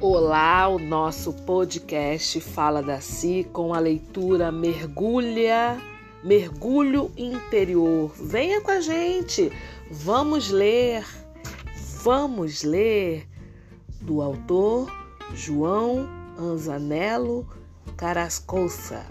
Olá, o nosso podcast Fala da Si com a leitura Mergulha, Mergulho Interior. Venha com a gente, vamos ler, vamos ler do autor João Anzanello Carascosa.